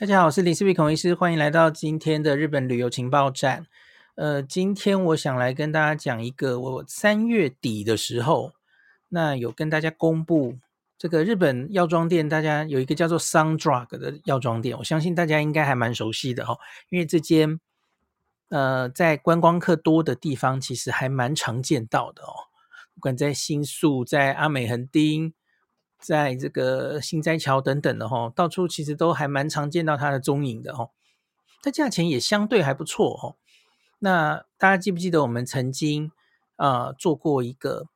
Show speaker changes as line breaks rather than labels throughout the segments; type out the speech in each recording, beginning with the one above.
大家好，我是林氏璧孔医师，欢迎来到今天的日本旅游情报站。呃，今天我想来跟大家讲一个，我三月底的时候，那有跟大家公布这个日本药妆店，大家有一个叫做 Sundrug 的药妆店，我相信大家应该还蛮熟悉的、哦，因为这间呃在观光客多的地方，其实还蛮常见到的哦，不管在新宿、在阿美横丁。在这个心斋桥等等的哈，到处其实都还蛮常见到它的踪影的哈。它价钱也相对还不错哈。那大家记不记得我们曾经啊、呃、做过一个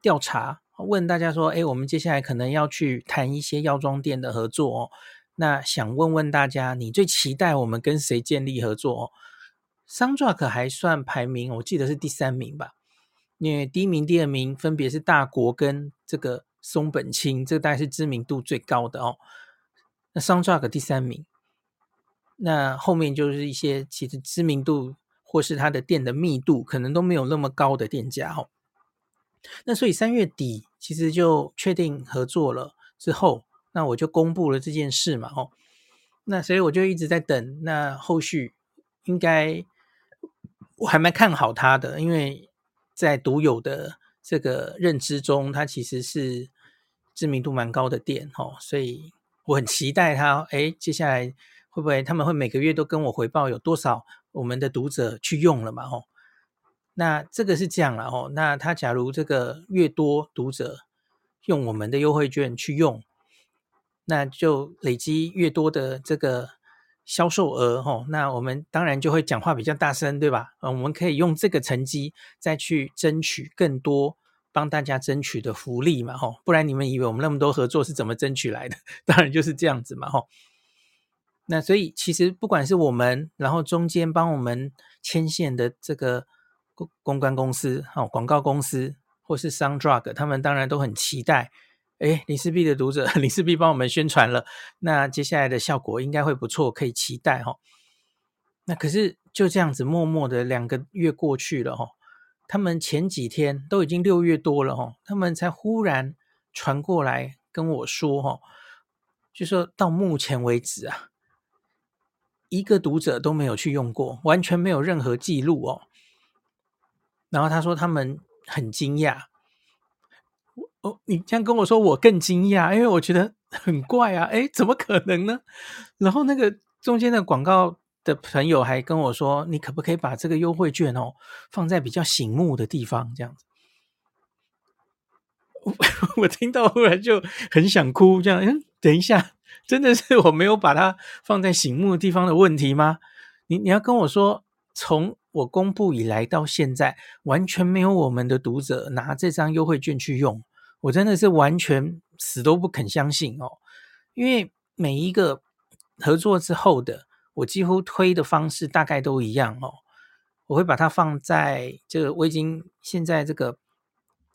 调查，问大家说，哎，我们接下来可能要去谈一些药妆店的合作哦。那想问问大家，你最期待我们跟谁建立合作？哦，Sundrug 还算排名，我记得是第三名吧。因为第一名、第二名分别是大国跟这个。松本清，这个大概是知名度最高的哦。那 Sundrug 第三名，那后面就是一些其实知名度或是它的店的密度可能都没有那么高的店家哦。那所以三月底其实就确定合作了之后，那我就公布了这件事嘛哦。那所以我就一直在等，那后续应该我还蛮看好它的，因为在独有的这个认知中，它其实是。知名度蛮高的店哦，所以我很期待他。诶，接下来会不会他们会每个月都跟我回报有多少我们的读者去用了嘛？哦，那这个是这样了哦。那他假如这个越多读者用我们的优惠券去用，那就累积越多的这个销售额哦。那我们当然就会讲话比较大声，对吧？嗯，我们可以用这个成绩再去争取更多。帮大家争取的福利嘛，吼，不然你们以为我们那么多合作是怎么争取来的？当然就是这样子嘛，吼。那所以其实不管是我们，然后中间帮我们牵线的这个公公关公司、哦广告公司，或是 Sundrug，他们当然都很期待。诶，林氏璧的读者，林氏璧帮我们宣传了，那接下来的效果应该会不错，可以期待，吼。那可是就这样子，默默的两个月过去了，吼。他们前几天都已经六月多了哈，他们才忽然传过来跟我说哈，就说到目前为止啊，一个读者都没有去用过，完全没有任何记录哦。然后他说他们很惊讶，哦，你这样跟我说，我更惊讶，因为我觉得很怪啊，诶，怎么可能呢？然后那个中间的广告。的朋友还跟我说：“你可不可以把这个优惠券哦放在比较醒目的地方？这样子。”我我听到忽然就很想哭，这样。嗯，等一下，真的是我没有把它放在醒目的地方的问题吗？你你要跟我说，从我公布以来到现在，完全没有我们的读者拿这张优惠券去用，我真的是完全死都不肯相信哦。因为每一个合作之后的。我几乎推的方式大概都一样哦，我会把它放在这个我已经现在这个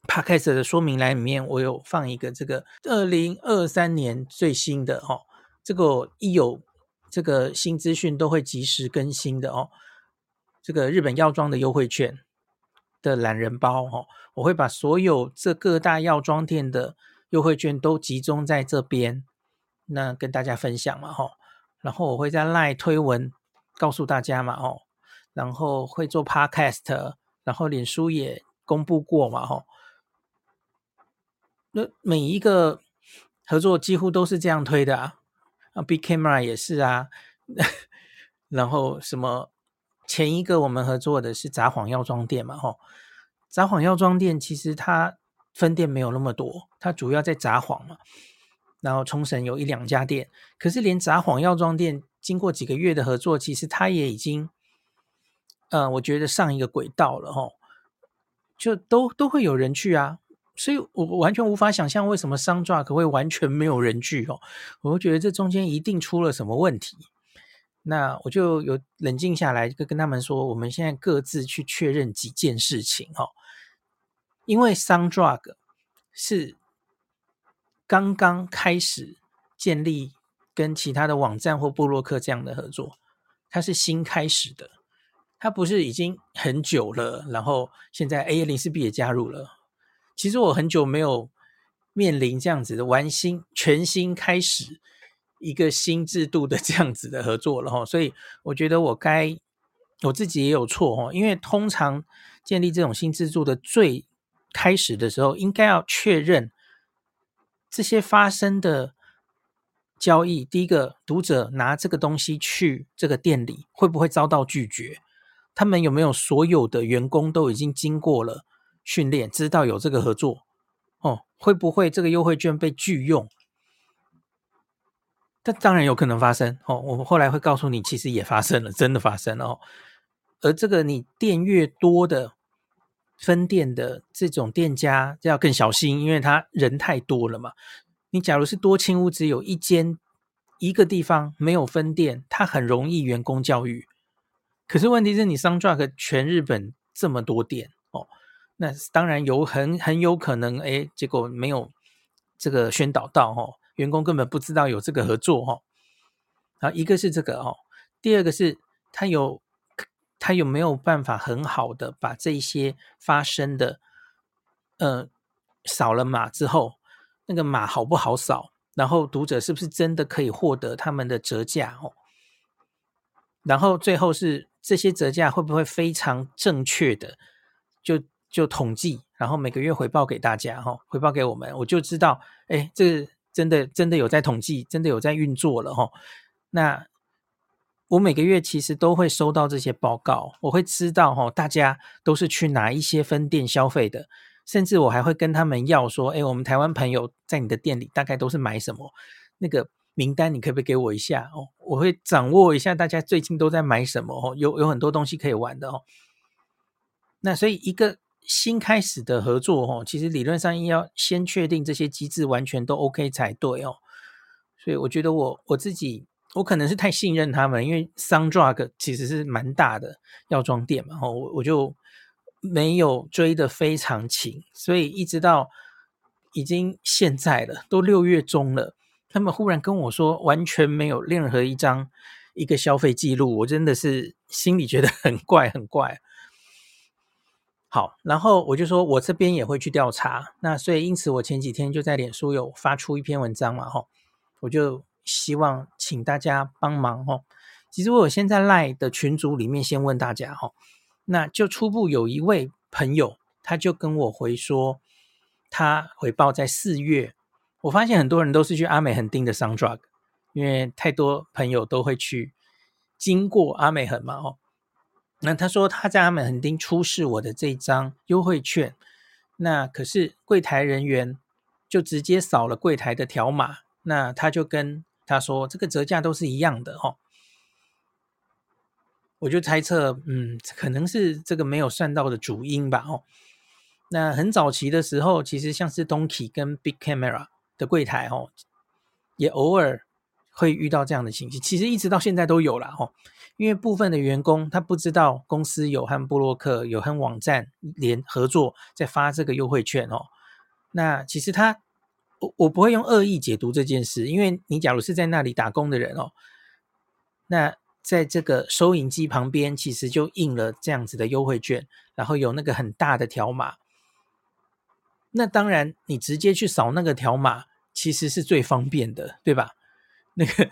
Podcast 的说明栏里面，我有放一个这个二零二三年最新的哦，这个一有这个新资讯都会及时更新的哦，这个日本药妆的优惠券的懒人包哦，我会把所有这各大药妆店的优惠券都集中在这边，那跟大家分享嘛哈。然后我会在 LINE 推文告诉大家嘛，哦，然后会做 Podcast，然后脸书也公布过嘛，吼。那每一个合作几乎都是这样推的啊，啊，Big Camera 也是啊，然后什么前一个我们合作的是札幌药妆店嘛，吼，札幌药妆店其实它分店没有那么多，它主要在札幌嘛。然后冲绳有一两家店，可是连札幌药妆店经过几个月的合作，其实它也已经，呃，我觉得上一个轨道了齁，就都都会有人去啊，所以我完全无法想象为什么商 drug 会完全没有人去哦，我觉得这中间一定出了什么问题，那我就有冷静下来，就跟他们说，我们现在各自去确认几件事情齁，因为商 drug 是。刚刚开始建立跟其他的网站或部落客这样的合作，它是新开始的，它不是已经很久了。然后现在 A 零四 B 也加入了。其实我很久没有面临这样子的玩新全新开始一个新制度的这样子的合作了哈，所以我觉得我该我自己也有错哈，因为通常建立这种新制度的最开始的时候，应该要确认这些发生的交易，第一个读者拿这个东西去这个店里会不会遭到拒绝，他们有没有所有的员工都已经经过了训练，知道有这个合作哦，会不会这个优惠券被拒用？这当然有可能发生哦，我们后来会告诉你，其实也发生了，真的发生了哦。而这个你店越多的分店的这种店家要更小心，因为他人太多了嘛。你假如是多亲屋只有一间一个地方没有分店，它很容易员工教育。可是问题是你 Sundrug 全日本这么多店哦，那当然有很很有可能哎，结果没有这个宣导到哦。员工根本不知道有这个合作哈，啊，一个是这个哦，第二个是他有他有没有办法很好的把这些发生的，呃，扫了码之后，那个码好不好扫？然后读者是不是真的可以获得他们的折价哦？然后最后是这些折价会不会非常正确的就就统计，然后每个月回报给大家哈，回报给我们，我就知道，哎，这。真的真的有在统计，真的有在运作了哈。那我每个月其实都会收到这些报告，我会知道哈，大家都是去哪一些分店消费的，甚至我还会跟他们要说，哎，我们台湾朋友在你的店里大概都是买什么？那个名单你可不可以给我一下哦？我会掌握一下大家最近都在买什么哦，有有很多东西可以玩的哦。那所以一个。新开始的合作哦，其实理论上要先确定这些机制完全都 OK 才对哦。所以我觉得我我自己我可能是太信任他们，因为 Sundrug 其实是蛮大的药妆店嘛，哦，我我就没有追得非常勤，所以一直到已经现在了，都六月中了，他们忽然跟我说完全没有任何一张一个消费记录，我真的是心里觉得很怪很怪。好，然后我就说，我这边也会去调查。那所以因此，我前几天就在脸书有发出一篇文章嘛，哈，我就希望请大家帮忙，哦。其实我有先在 LINE 的群组里面先问大家，哦，那就初步有一位朋友，他就跟我回说，他回报在四月，我发现很多人都是去阿美横丁的 Sundrug，因为太多朋友都会去经过阿美横嘛，哦。那他说他在阿美横丁出示我的这张优惠券，那可是柜台人员就直接扫了柜台的条码，那他就跟他说这个折价都是一样的哦。我就猜测，嗯，可能是这个没有算到的主因吧哦。那很早期的时候，其实像是 Donkey 跟 Big Camera 的柜台哦，也偶尔会遇到这样的情形，其实一直到现在都有了哦。因为部分的员工他不知道公司有和布洛克有和网站联合作在发这个优惠券哦，那其实他我我不会用恶意解读这件事，因为你假如是在那里打工的人哦，那在这个收银机旁边其实就印了这样子的优惠券，然后有那个很大的条码，那当然你直接去扫那个条码其实是最方便的，对吧？那个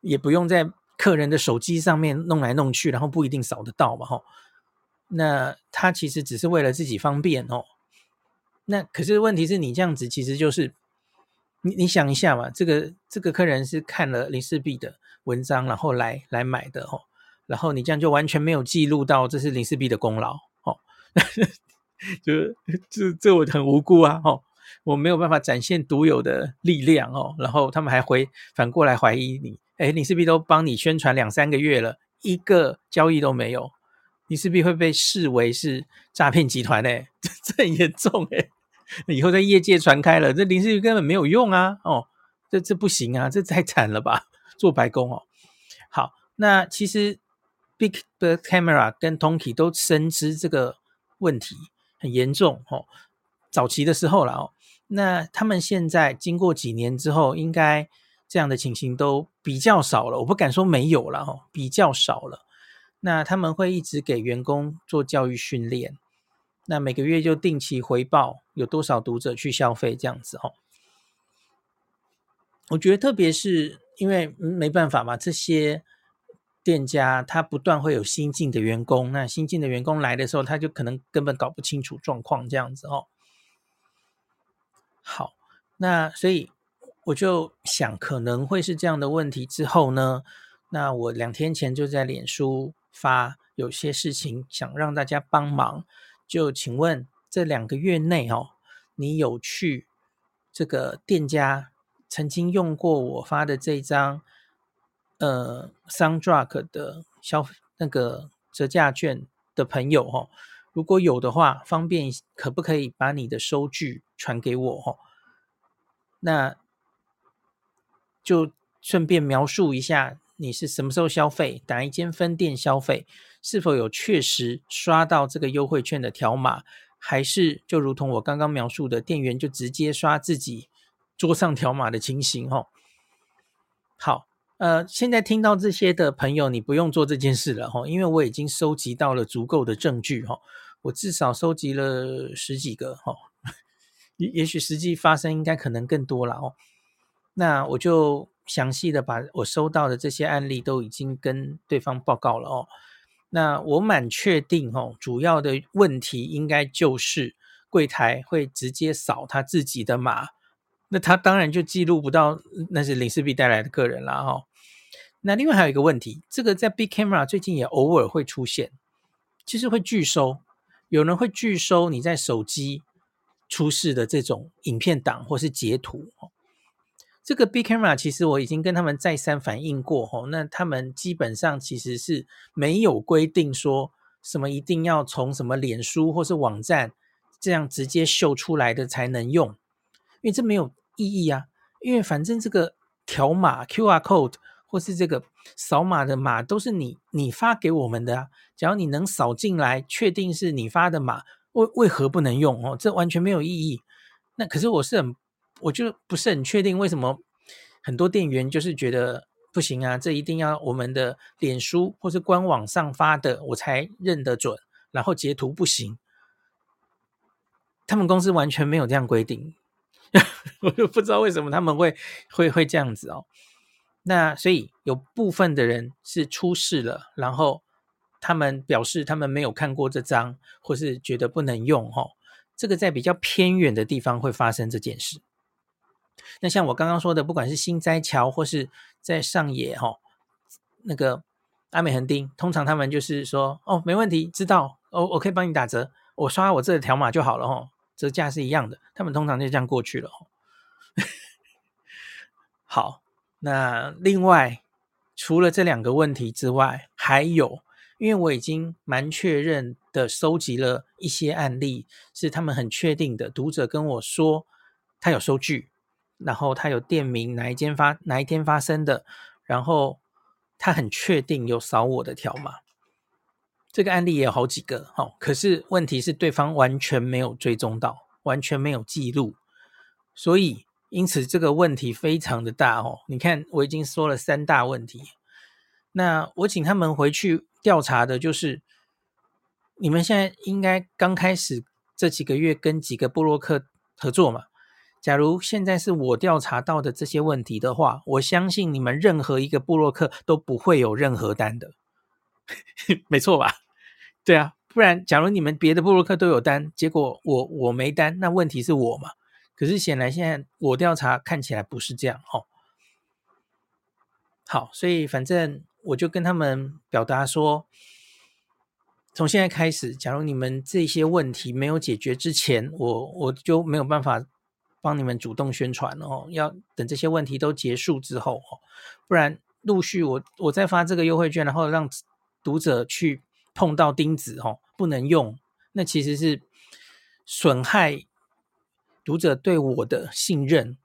也不用在。客人的手机上面弄来弄去，然后不一定扫得到嘛，吼。那他其实只是为了自己方便哦。那可是问题是你这样子，其实就是你你想一下嘛，这个这个客人是看了林氏璧的文章，然后来来买的哦。然后你这样就完全没有记录到这是林氏璧的功劳哦。就是 这这我很无辜啊，哦，我没有办法展现独有的力量哦。然后他们还回反过来怀疑你。哎，林氏璧都帮你宣传两三个月了，一个交易都没有，林氏璧会被视为是诈骗集团哎，这很严重哎，以后在业界传开了，这林氏璧根本没有用啊，哦，这这不行啊，这太惨了吧，做白工哦。好，那其实 Big Camera 跟 Donkey 都深知这个问题很严重哦，早期的时候了哦，那他们现在经过几年之后，应该。这样的情形都比较少了，我不敢说没有了哦，比较少了。那他们会一直给员工做教育训练，那每个月就定期回报有多少读者去消费这样子哦。我觉得特别是因为没办法嘛，这些店家他不断会有新进的员工，那新进的员工来的时候，他就可能根本搞不清楚状况，这样子哦。好，那所以我就想可能会是这样的问题。之后呢，那我两天前就在脸书发有些事情想让大家帮忙，就请问这两个月内哦，你有去这个店家曾经用过我发的这张呃 Sundrug 的消那个折价券的朋友哦？如果有的话，方便可不可以把你的收据传给我？哦，那就顺便描述一下你是什么时候消费，哪一间分店消费，是否有确实刷到这个优惠券的条码，还是就如同我刚刚描述的，店员就直接刷自己桌上条码的情形？哦，好。呃，现在听到这些的朋友，你不用做这件事了哈，因为我已经收集到了足够的证据哈，我至少收集了十几个哈，也也许实际发生应该可能更多了哦。那我就详细的把我收到的这些案例都已经跟对方报告了哦。那我蛮确定哦，主要的问题应该就是柜台会直接扫他自己的码，那他当然就记录不到那是林氏币带来的客人了哈。那另外还有一个问题，这个在 Big Camera 最近也偶尔会出现，其实会拒收，有人会拒收你在手机出示的这种影片档或是截图。这个 Big Camera 其实我已经跟他们再三反映过，吼，那他们基本上其实是没有规定说什么一定要从什么脸书或是网站这样直接秀出来的才能用，因为这没有意义啊，因为反正这个条码 QR code。或是这个扫码的码都是你你发给我们的啊，只要你能扫进来，确定是你发的码，为为何不能用哦？这完全没有意义。那可是我是很，我就不是很确定为什么很多店员就是觉得不行啊，这一定要我们的脸书或是官网上发的我才认得准，然后截图不行。他们公司完全没有这样规定，我就不知道为什么他们会会会这样子哦。那所以有部分的人是出事了，然后他们表示他们没有看过这张，或是觉得不能用哈。这个在比较偏远的地方会发生这件事。那像我刚刚说的，不管是新斋桥或是在上野哈，那个阿美横丁，通常他们就是说哦，没问题，知道，哦我可以帮你打折，我刷我这个条码就好了哈，折价是一样的。他们通常就这样过去了。好。那另外，除了这两个问题之外，还有，因为我已经蛮确认的收集了一些案例，是他们很确定的。读者跟我说，他有收据，然后他有店名，哪一间发哪一天发生的，然后他很确定有扫我的条码。这个案例也有好几个，哦，可是问题是对方完全没有追踪到，完全没有记录，所以。因此，这个问题非常的大哦。你看，我已经说了三大问题。那我请他们回去调查的，就是你们现在应该刚开始这几个月跟几个部落客合作嘛。假如现在是我调查到的这些问题的话，我相信你们任何一个部落客都不会有任何单的，没错吧？对啊，不然假如你们别的部落客都有单，结果我我没单，那问题是我嘛？可是显然现在我调查看起来不是这样哦。好，所以反正我就跟他们表达说，从现在开始，假如你们这些问题没有解决之前，我我就没有办法帮你们主动宣传哦。要等这些问题都结束之后哦，不然陆续我我再发这个优惠券，然后让读者去碰到钉子哦，不能用，那其实是损害。读者对我的信任，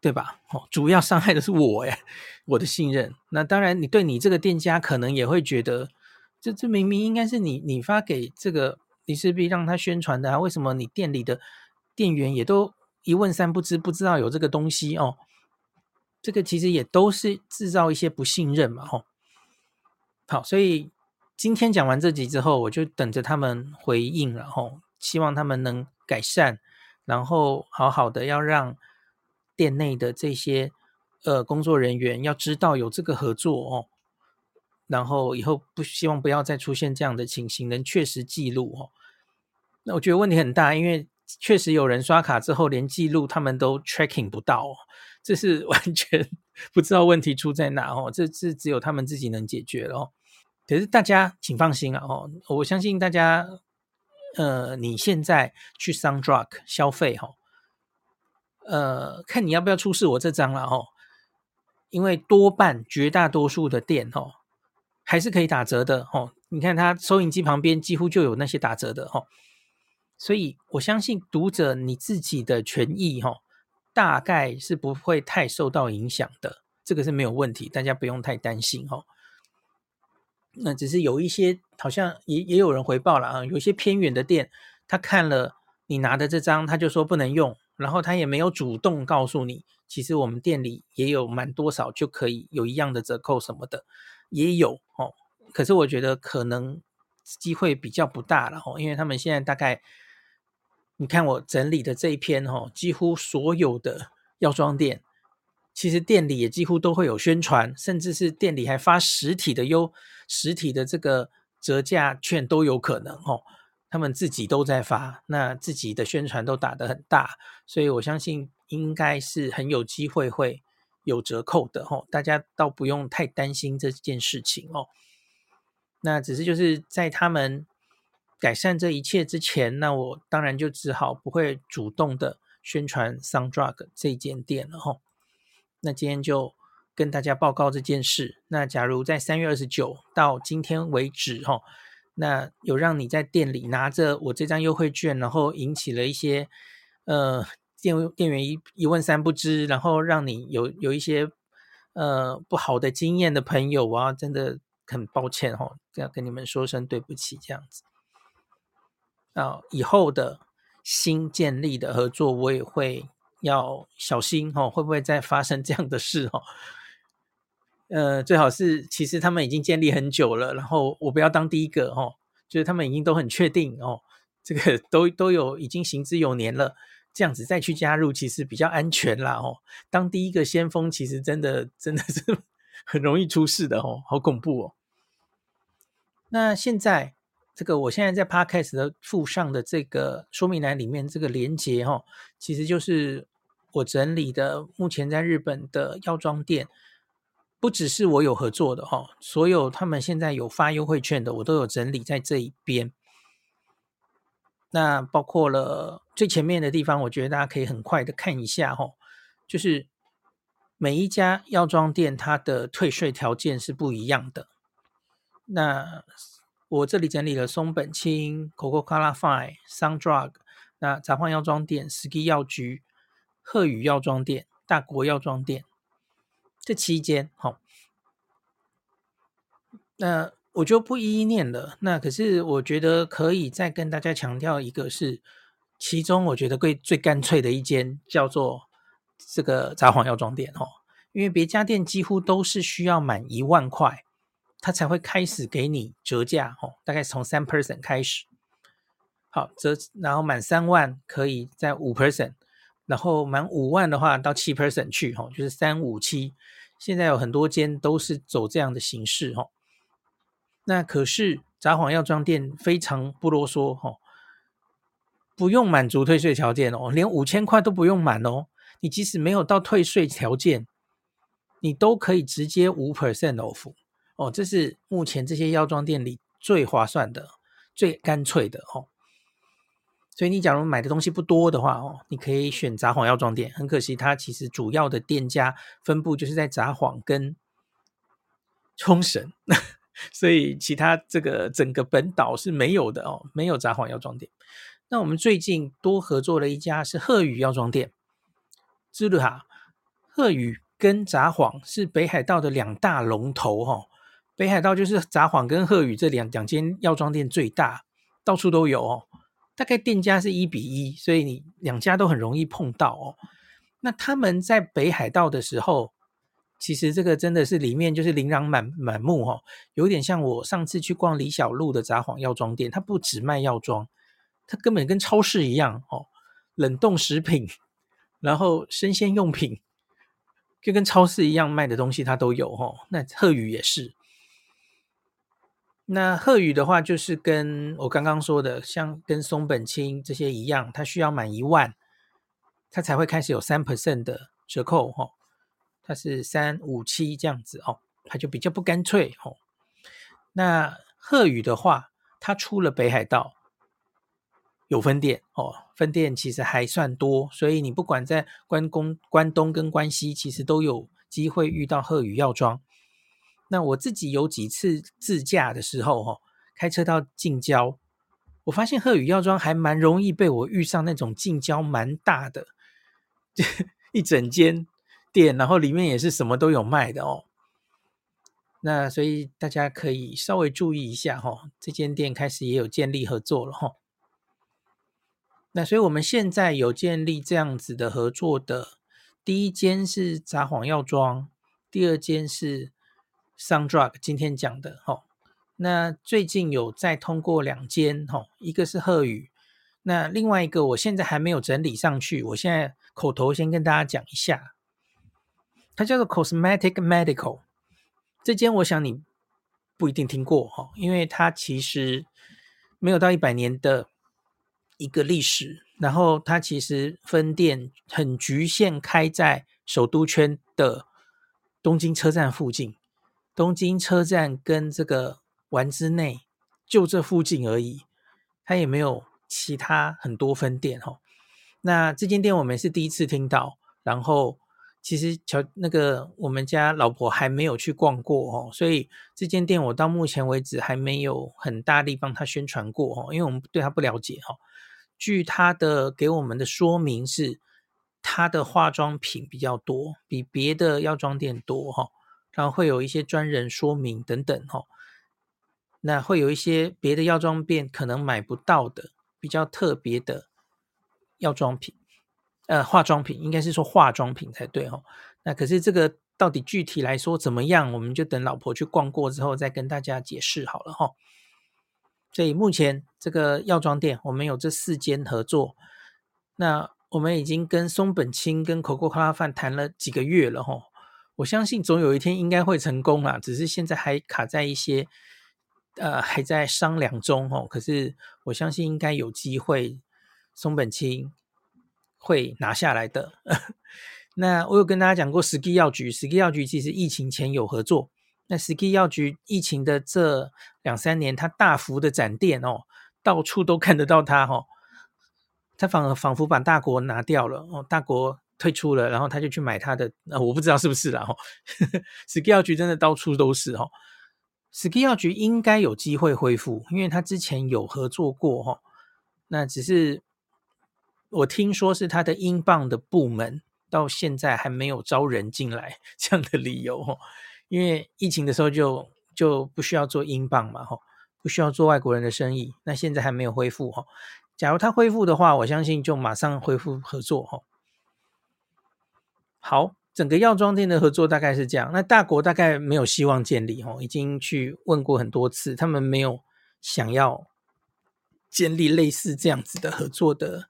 对吧？哦，主要伤害的是我呀，我的信任。那当然，你对你这个店家可能也会觉得，这这明明应该是你你发给这个林氏璧让他宣传的啊，为什么你店里的店员也都一问三不知，不知道有这个东西哦？这个其实也都是制造一些不信任嘛，吼。好，所以今天讲完这集之后，我就等着他们回应了，吼，希望他们能。改善，然后好好的要让店内的这些呃工作人员要知道有这个合作哦，然后以后不希望不要再出现这样的情形，能确实记录哦。那我觉得问题很大，因为确实有人刷卡之后连记录他们都 tracking 不到哦，这是 完全不知道问题出在哪哦，这是只有他们自己能解决哦。可是大家请放心啊哦，我相信大家，呃，你现在去 Sundrug 消费哈，呃，看你要不要出示我这张了哦，因为多半绝大多数的店哦，还是可以打折的哦。你看它收银机旁边几乎就有那些打折的哦，所以我相信读者你自己的权益哈，大概是不会太受到影响的，这个是没有问题，大家不用太担心哦。那只是有一些好像也也有人回报了啊，有些偏远的店，他看了你拿的这张，他就说不能用，然后他也没有主动告诉你，其实我们店里也有满多少就可以有一样的折扣什么的，也有哦。可是我觉得可能机会比较不大了哦，因为他们现在大概，你看我整理的这一篇哦，几乎所有的药妆店。其实店里也几乎都会有宣传，甚至是店里还发实体的优实体的这个折价券都有可能哦。他们自己都在发，那自己的宣传都打得很大，所以我相信应该是很有机会会有折扣的哦。大家倒不用太担心这件事情哦。那只是就是在他们改善这一切之前，那我当然就只好不会主动的宣传 Sound Drug 这间店了哦。那今天就跟大家报告这件事。那假如在三月二十九到今天为止，哈，那有让你在店里拿着我这张优惠券，然后引起了一些呃店店员一一问三不知，然后让你有有一些呃不好的经验的朋友啊，真的很抱歉哈，要跟你们说声对不起，这样子。啊，以后的新建立的合作，我也会。要小心哦，会不会再发生这样的事哦？呃，最好是其实他们已经建立很久了，然后我不要当第一个哦，就是他们已经都很确定哦，这个都都有已经行之有年了，这样子再去加入其实比较安全啦哦。当第一个先锋其实真的真的是 很容易出事的哦，好恐怖哦。那现在。这个我现在在 Podcast 的附上的这个说明栏里面这个连接哈，其实就是我整理的目前在日本的药妆店，不只是我有合作的哈，所有他们现在有发优惠券的，我都有整理在这一边。那包括了最前面的地方，我觉得大家可以很快的看一下哈，就是每一家药妆店它的退税条件是不一样的。那我这里整理了松本清、Coca-Cola Fine、Sundrug，那札幌药妆店、ski 药局、鹤羽药妆店、大国药妆店这七间，好，那我就不一一念了。那可是我觉得可以再跟大家强调一个是，其中我觉得最最干脆的一间叫做这个札幌药妆店哦，因为别家店几乎都是需要满一万块。他才会开始给你折价哦，大概从三 percent 开始，好折，然后满三万可以在五 percent，然后满五万的话到七 percent 去哈，就是三五七。现在有很多间都是走这样的形式哈。那可是札幌药妆店非常不啰嗦哈，不用满足退税条件哦，连五千块都不用满哦。你即使没有到退税条件，你都可以直接五 percent off。哦，这是目前这些药妆店里最划算的、最干脆的哦。所以你假如买的东西不多的话哦，你可以选札幌药妆店。很可惜，它其实主要的店家分布就是在札幌跟冲绳，所以其他这个整个本岛是没有的哦，没有札幌药妆店。那我们最近多合作了一家是鹤羽药妆店，知道哈？鹤羽跟札幌是北海道的两大龙头哈、哦。北海道就是札幌跟鹤羽这两两间药妆店最大，到处都有哦。大概店家是一比一，所以你两家都很容易碰到哦。那他们在北海道的时候，其实这个真的是里面就是琳琅满满目哦，有点像我上次去逛李小璐的札幌药妆店，它不只卖药妆，它根本跟超市一样哦，冷冻食品，然后生鲜用品。就跟超市一样卖的东西它都有哦。那贺宇也是。那贺宇的话，就是跟我刚刚说的，像跟松本清这些一样，它需要满一万，它才会开始有三 percent 的折扣哈。它是三五七这样子哦，它就比较不干脆哦。那贺宇的话，它出了北海道有分店哦，分店其实还算多，所以你不管在关公、关东跟关西，其实都有机会遇到贺宇药妆。那我自己有几次自驾的时候，哈，开车到近郊，我发现贺宇药妆还蛮容易被我遇上那种近郊蛮大的，一整间店，然后里面也是什么都有卖的哦。那所以大家可以稍微注意一下哈，这间店开始也有建立合作了哈。那所以我们现在有建立这样子的合作的，第一间是札幌药妆，第二间是。Sundrug 今天讲的哈，那最近有再通过两间哈，一个是贺宇，那另外一个我现在还没有整理上去，我现在口头先跟大家讲一下，它叫做 Cosmetic Medical，这间我想你不一定听过哈，因为它其实没有到一百年的一个历史，然后它其实分店很局限，开在首都圈的东京车站附近。东京车站跟这个丸之内就这附近而已，它也没有其他很多分店哈。那这间店我们是第一次听到，然后其实乔那个我们家老婆还没有去逛过哦，所以这间店我到目前为止还没有很大力帮他宣传过哦，因为我们对他不了解哈。据他的给我们的说明是，他的化妆品比较多，比别的药妆店多哈。然后会有一些专人说明等等哈，那会有一些别的药妆店可能买不到的比较特别的药妆品，呃，化妆品应该是说化妆品才对哈。那可是这个到底具体来说怎么样，我们就等老婆去逛过之后再跟大家解释好了哈。所以目前这个药妆店我们有这四间合作，那我们已经跟松本清跟 Coco Craft 谈了几个月了哈。我相信总有一天应该会成功啦，只是现在还卡在一些，呃，还在商量中哦。可是我相信应该有机会，松本清会拿下来的。那我有跟大家讲过，SKY 药局，SKY 药局其实疫情前有合作。那 SKY 药局疫情的这两三年，它大幅的展店哦，到处都看得到它哦。它反而仿佛把大国拿掉了哦，大国。退出了，然后他就去买他的，呃、我不知道是不是啦哈。SKY 药局真的到处都是哈，SKY 药局应该有机会恢复，因为他之前有合作过哈。那只是我听说是他的英镑的部门到现在还没有招人进来这样的理由哈，因为疫情的时候就就不需要做英镑嘛哈，不需要做外国人的生意，那现在还没有恢复哈。假如他恢复的话，我相信就马上恢复合作哈。好，整个药妆店的合作大概是这样。那大国大概没有希望建立哦，已经去问过很多次，他们没有想要建立类似这样子的合作的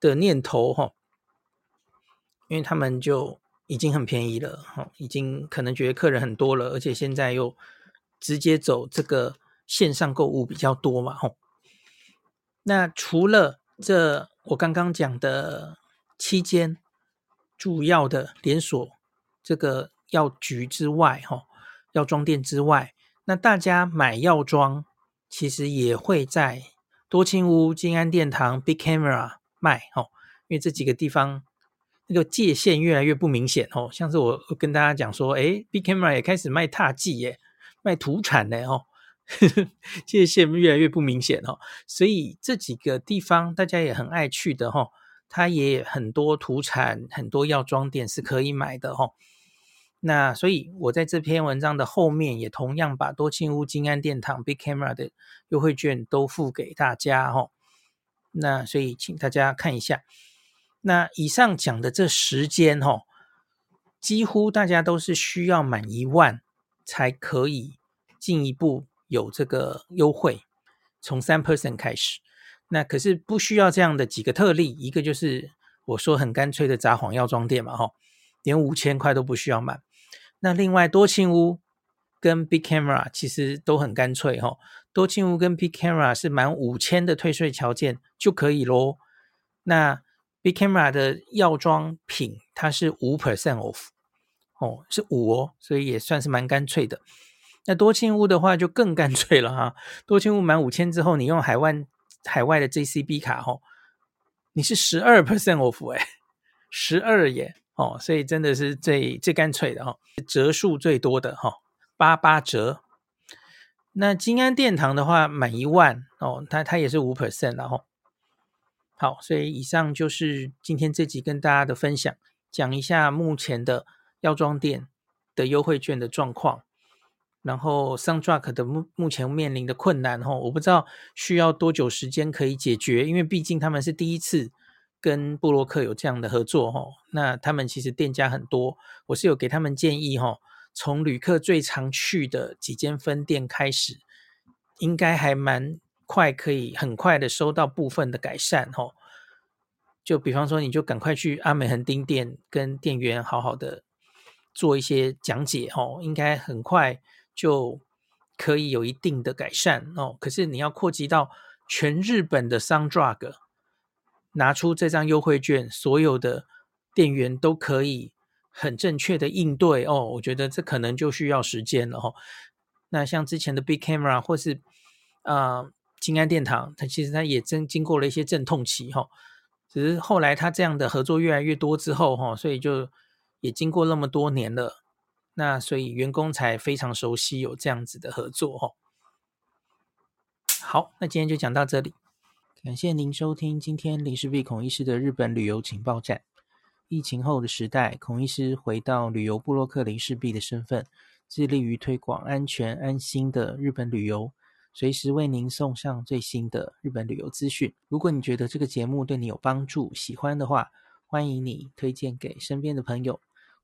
的念头哈，因为他们就已经很便宜了哈，已经可能觉得客人很多了，而且现在又直接走这个线上购物比较多嘛哈。那除了这我刚刚讲的期间。主要的连锁这个药局之外，哈，药妆店之外，那大家买药妆其实也会在多庆屋、金安殿堂、Big Camera 卖，哈，因为这几个地方那个界限越来越不明显，哦，像是我跟大家讲说，诶，Big Camera 也开始卖踏剂耶，卖土产呢，哦，界限越来越不明显，哦，所以这几个地方大家也很爱去的，哈。它也很多土产，很多药妆店是可以买的哦。那所以，我在这篇文章的后面也同样把多庆屋、金安殿堂、Big Camera 的优惠券都付给大家哦。那所以，请大家看一下。那以上讲的这时间哦，几乎大家都是需要满一万才可以进一步有这个优惠，从三 percent 开始。那可是不需要这样的几个特例，一个就是我说很干脆的札幌药妆店嘛，哈。连五千块都不需要满。那另外多庆屋跟 Big Camera 其实都很干脆哈、多庆屋跟 Big Camera 是满五千的退税条件就可以咯。那 Big Camera 的药妆品它是五 percent off 哦，是五哦，所以也算是蛮干脆的。那多庆屋的话就更干脆了哈，多庆屋满五千之后，你用海外海外的 JCB 卡哈、哦，你是十二 percent off 哎，十二耶哦，所以真的是最最干脆的哈、哦，折数最多的哈、哦，八八折。那金安殿堂的话满一万哦，它它也是五 percent 然后。好，所以以上就是今天这集跟大家的分享，讲一下目前的药妆店的优惠券的状况，然后 Sundrug 的目目前面临的困难吼，我不知道需要多久时间可以解决，因为毕竟他们是第一次跟布洛克有这样的合作吼，那他们其实店家很多，我是有给他们建议吼，从旅客最常去的几间分店开始，应该还蛮。快可以很快的收到部分的改善吼，就比方说你就赶快去阿美横丁店跟店员好好的做一些讲解吼，应该很快就可以有一定的改善哦。可是你要扩及到全日本的 Sundrug 拿出这张优惠券，所有的店员都可以很正确的应对哦。我觉得这可能就需要时间了吼。那像之前的 Big Camera 或是啊。呃金安殿堂，它其实它也真经过了一些阵痛期哈，只是后来它这样的合作越来越多之后哈，所以就也经过那么多年了，那所以员工才非常熟悉有这样子的合作哦。好，那今天就讲到这里，感谢您收听今天林氏璧孔医师的日本旅游情报站。疫情后的时代，孔医师回到旅游部落客林氏璧的身份，致力于推广安全安心的日本旅游。随时为您送上最新的日本旅游资讯。如果你觉得这个节目对你有帮助，喜欢的话，欢迎你推荐给身边的朋友，